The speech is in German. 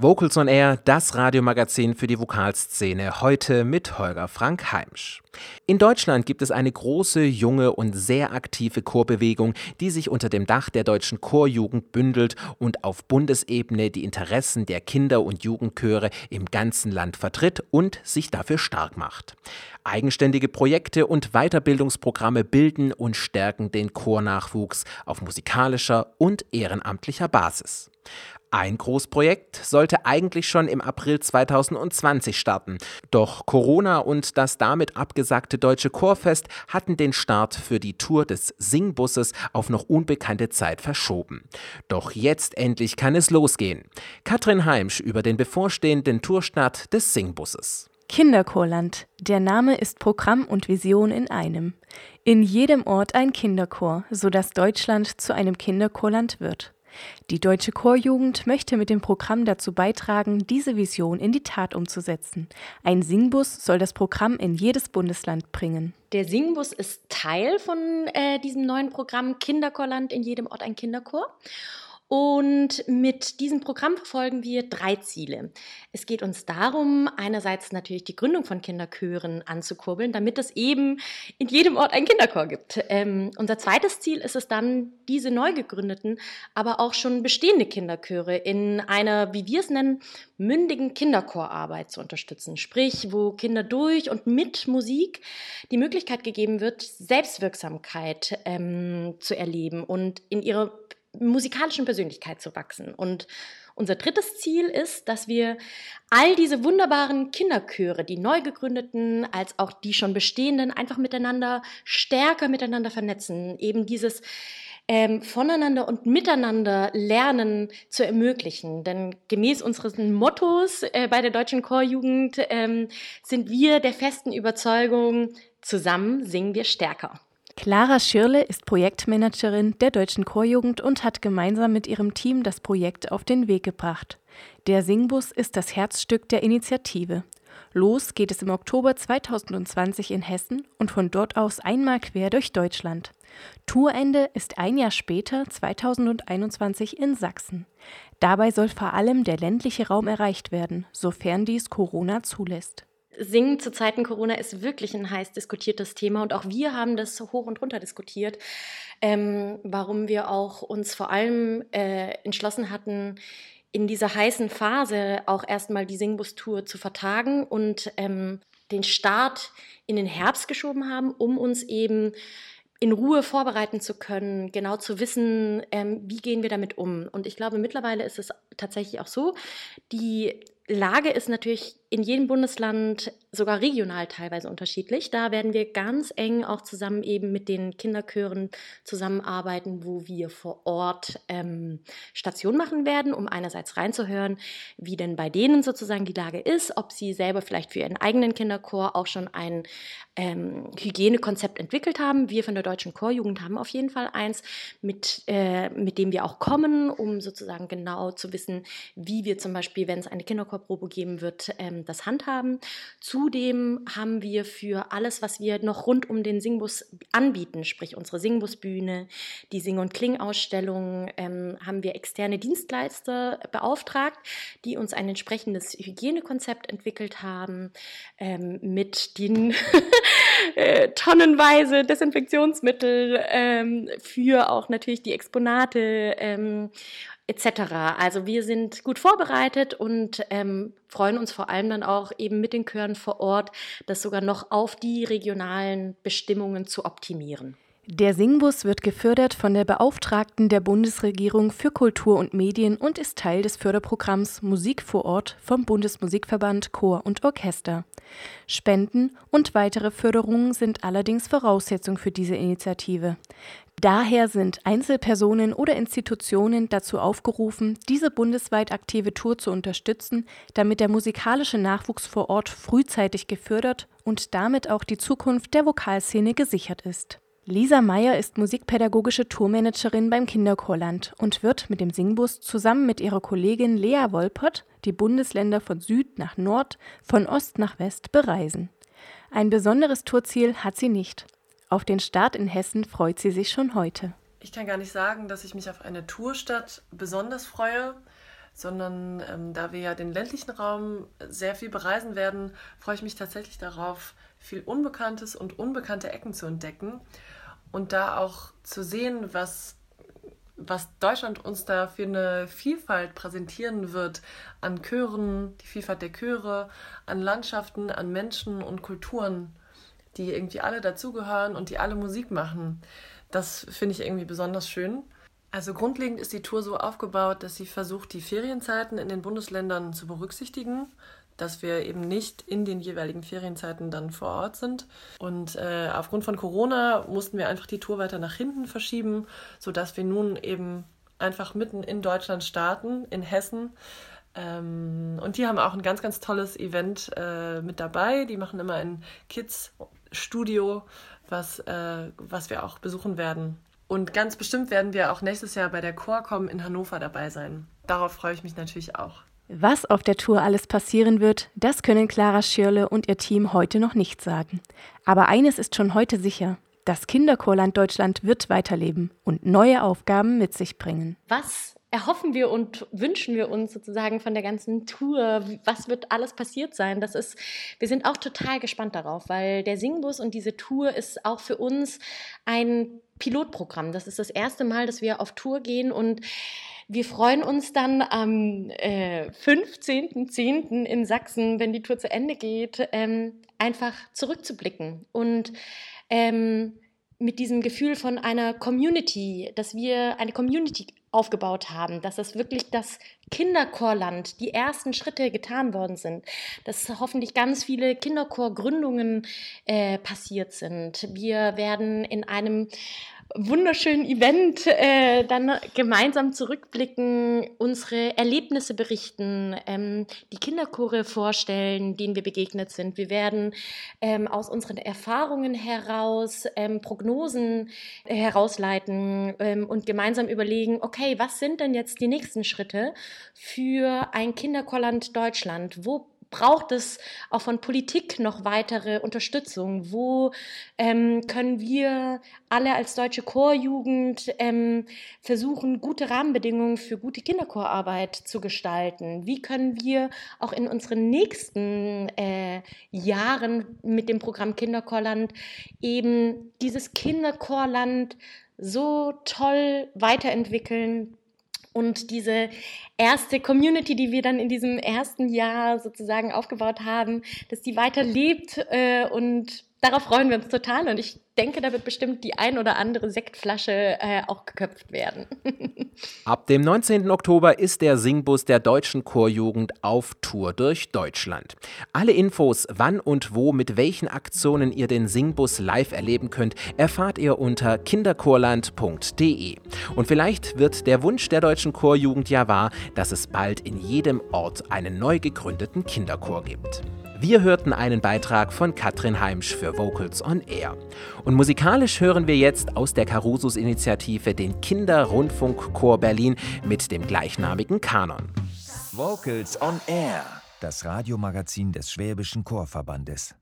Vocals on Air, das Radiomagazin für die Vokalszene, heute mit Holger Frank Heimsch. In Deutschland gibt es eine große, junge und sehr aktive Chorbewegung, die sich unter dem Dach der deutschen Chorjugend bündelt und auf Bundesebene die Interessen der Kinder- und Jugendchöre im ganzen Land vertritt und sich dafür stark macht. Eigenständige Projekte und Weiterbildungsprogramme bilden und stärken den Chornachwuchs auf musikalischer und ehrenamtlicher Basis. Ein Großprojekt sollte eigentlich schon im April 2020 starten. Doch Corona und das damit abgesagte Deutsche Chorfest hatten den Start für die Tour des Singbusses auf noch unbekannte Zeit verschoben. Doch jetzt endlich kann es losgehen. Katrin Heimsch über den bevorstehenden Tourstart des Singbusses. Kinderchorland. Der Name ist Programm und Vision in einem. In jedem Ort ein Kinderchor, sodass Deutschland zu einem Kinderchorland wird. Die Deutsche Chorjugend möchte mit dem Programm dazu beitragen, diese Vision in die Tat umzusetzen. Ein Singbus soll das Programm in jedes Bundesland bringen. Der Singbus ist Teil von äh, diesem neuen Programm Kinderchorland in jedem Ort ein Kinderchor. Und mit diesem Programm verfolgen wir drei Ziele. Es geht uns darum, einerseits natürlich die Gründung von Kinderchören anzukurbeln, damit es eben in jedem Ort einen Kinderchor gibt. Ähm, unser zweites Ziel ist es dann, diese neu gegründeten, aber auch schon bestehende Kinderchöre in einer, wie wir es nennen, mündigen Kinderchorarbeit zu unterstützen. Sprich, wo Kinder durch und mit Musik die Möglichkeit gegeben wird, Selbstwirksamkeit ähm, zu erleben und in ihre musikalischen Persönlichkeit zu wachsen. Und unser drittes Ziel ist, dass wir all diese wunderbaren Kinderchöre, die neu gegründeten als auch die schon bestehenden, einfach miteinander stärker miteinander vernetzen. Eben dieses ähm, voneinander und miteinander Lernen zu ermöglichen. Denn gemäß unseres Mottos äh, bei der Deutschen Chorjugend ähm, sind wir der festen Überzeugung, zusammen singen wir stärker. Clara Schirle ist Projektmanagerin der Deutschen Chorjugend und hat gemeinsam mit ihrem Team das Projekt auf den Weg gebracht. Der Singbus ist das Herzstück der Initiative. Los geht es im Oktober 2020 in Hessen und von dort aus einmal quer durch Deutschland. Tourende ist ein Jahr später, 2021, in Sachsen. Dabei soll vor allem der ländliche Raum erreicht werden, sofern dies Corona zulässt. Singen zu Zeiten Corona ist wirklich ein heiß diskutiertes Thema und auch wir haben das hoch und runter diskutiert, ähm, warum wir auch uns vor allem äh, entschlossen hatten, in dieser heißen Phase auch erstmal die Singbus-Tour zu vertagen und ähm, den Start in den Herbst geschoben haben, um uns eben in Ruhe vorbereiten zu können, genau zu wissen, ähm, wie gehen wir damit um. Und ich glaube, mittlerweile ist es tatsächlich auch so, die Lage ist natürlich in jedem Bundesland sogar regional teilweise unterschiedlich. Da werden wir ganz eng auch zusammen eben mit den Kinderchören zusammenarbeiten, wo wir vor Ort ähm, Station machen werden, um einerseits reinzuhören, wie denn bei denen sozusagen die Lage ist, ob sie selber vielleicht für ihren eigenen Kinderchor auch schon ein ähm, Hygienekonzept entwickelt haben. Wir von der Deutschen Chorjugend haben auf jeden Fall eins, mit, äh, mit dem wir auch kommen, um sozusagen genau zu wissen, wie wir zum Beispiel, wenn es eine Kinderchorprobe geben wird, ähm, ähm, das handhaben. Zudem haben wir für alles, was wir noch rund um den Singbus anbieten, sprich unsere Singbusbühne, die Sing- und Klingausstellung, ähm, haben wir externe Dienstleister beauftragt, die uns ein entsprechendes Hygienekonzept entwickelt haben ähm, mit den äh, tonnenweise Desinfektionsmittel ähm, für auch natürlich die Exponate ähm, etc. Also wir sind gut vorbereitet und ähm, freuen uns vor allem dann auch eben mit den Chören vor Ort, das sogar noch auf die regionalen Bestimmungen zu optimieren. Der Singbus wird gefördert von der Beauftragten der Bundesregierung für Kultur und Medien und ist Teil des Förderprogramms Musik vor Ort vom Bundesmusikverband Chor und Orchester. Spenden und weitere Förderungen sind allerdings Voraussetzung für diese Initiative. Daher sind Einzelpersonen oder Institutionen dazu aufgerufen, diese bundesweit aktive Tour zu unterstützen, damit der musikalische Nachwuchs vor Ort frühzeitig gefördert und damit auch die Zukunft der Vokalszene gesichert ist. Lisa Meyer ist musikpädagogische Tourmanagerin beim Kinderchorland und wird mit dem Singbus zusammen mit ihrer Kollegin Lea Wolpert die Bundesländer von Süd nach Nord, von Ost nach West bereisen. Ein besonderes Tourziel hat sie nicht. Auf den Start in Hessen freut sie sich schon heute. Ich kann gar nicht sagen, dass ich mich auf eine Tourstadt besonders freue, sondern ähm, da wir ja den ländlichen Raum sehr viel bereisen werden, freue ich mich tatsächlich darauf, viel Unbekanntes und unbekannte Ecken zu entdecken und da auch zu sehen, was, was Deutschland uns da für eine Vielfalt präsentieren wird an Chören, die Vielfalt der Chöre, an Landschaften, an Menschen und Kulturen, die irgendwie alle dazugehören und die alle Musik machen. Das finde ich irgendwie besonders schön. Also grundlegend ist die Tour so aufgebaut, dass sie versucht, die Ferienzeiten in den Bundesländern zu berücksichtigen, dass wir eben nicht in den jeweiligen Ferienzeiten dann vor Ort sind. Und äh, aufgrund von Corona mussten wir einfach die Tour weiter nach hinten verschieben, sodass wir nun eben einfach mitten in Deutschland starten, in Hessen. Ähm, und die haben auch ein ganz, ganz tolles Event äh, mit dabei. Die machen immer ein Kids-Studio, was, äh, was wir auch besuchen werden. Und ganz bestimmt werden wir auch nächstes Jahr bei der Chorcom in Hannover dabei sein. Darauf freue ich mich natürlich auch. Was auf der Tour alles passieren wird, das können Clara Schirle und ihr Team heute noch nicht sagen. Aber eines ist schon heute sicher. Das Kinderchorland Deutschland wird weiterleben und neue Aufgaben mit sich bringen. Was erhoffen wir und wünschen wir uns sozusagen von der ganzen Tour? Was wird alles passiert sein? Das ist, wir sind auch total gespannt darauf, weil der Singbus und diese Tour ist auch für uns ein Pilotprogramm. Das ist das erste Mal, dass wir auf Tour gehen und wir freuen uns dann am äh, 15.10. in Sachsen, wenn die Tour zu Ende geht, ähm, einfach zurückzublicken und ähm, mit diesem Gefühl von einer Community, dass wir eine Community aufgebaut haben, dass es wirklich das Kinderchorland, die ersten Schritte getan worden sind, dass hoffentlich ganz viele Kinderchorgründungen äh, passiert sind. Wir werden in einem wunderschönen Event äh, dann gemeinsam zurückblicken, unsere Erlebnisse berichten, ähm, die Kinderchore vorstellen, denen wir begegnet sind. Wir werden ähm, aus unseren Erfahrungen heraus ähm, Prognosen äh, herausleiten ähm, und gemeinsam überlegen, okay, was sind denn jetzt die nächsten Schritte für ein Kinderchorland Deutschland? Wo braucht es auch von Politik noch weitere Unterstützung? Wo ähm, können wir alle als deutsche Chorjugend ähm, versuchen, gute Rahmenbedingungen für gute Kinderchorarbeit zu gestalten? Wie können wir auch in unseren nächsten äh, Jahren mit dem Programm Kinderchorland eben dieses Kinderchorland so toll weiterentwickeln, und diese erste Community, die wir dann in diesem ersten Jahr sozusagen aufgebaut haben, dass die weiter lebt äh, und darauf freuen wir uns total und ich denke, da wird bestimmt die ein oder andere Sektflasche äh, auch geköpft werden. Ab dem 19. Oktober ist der Singbus der deutschen Chorjugend auf Tour durch Deutschland. Alle Infos, wann und wo mit welchen Aktionen ihr den Singbus live erleben könnt, erfahrt ihr unter kinderchorland.de. Und vielleicht wird der Wunsch der deutschen Chorjugend ja wahr, dass es bald in jedem Ort einen neu gegründeten Kinderchor gibt. Wir hörten einen Beitrag von Katrin Heimsch für Vocals on Air. Und musikalisch hören wir jetzt aus der Carusus-Initiative den Kinderrundfunkchor Berlin mit dem gleichnamigen Kanon. Vocals on Air, das Radiomagazin des Schwäbischen Chorverbandes.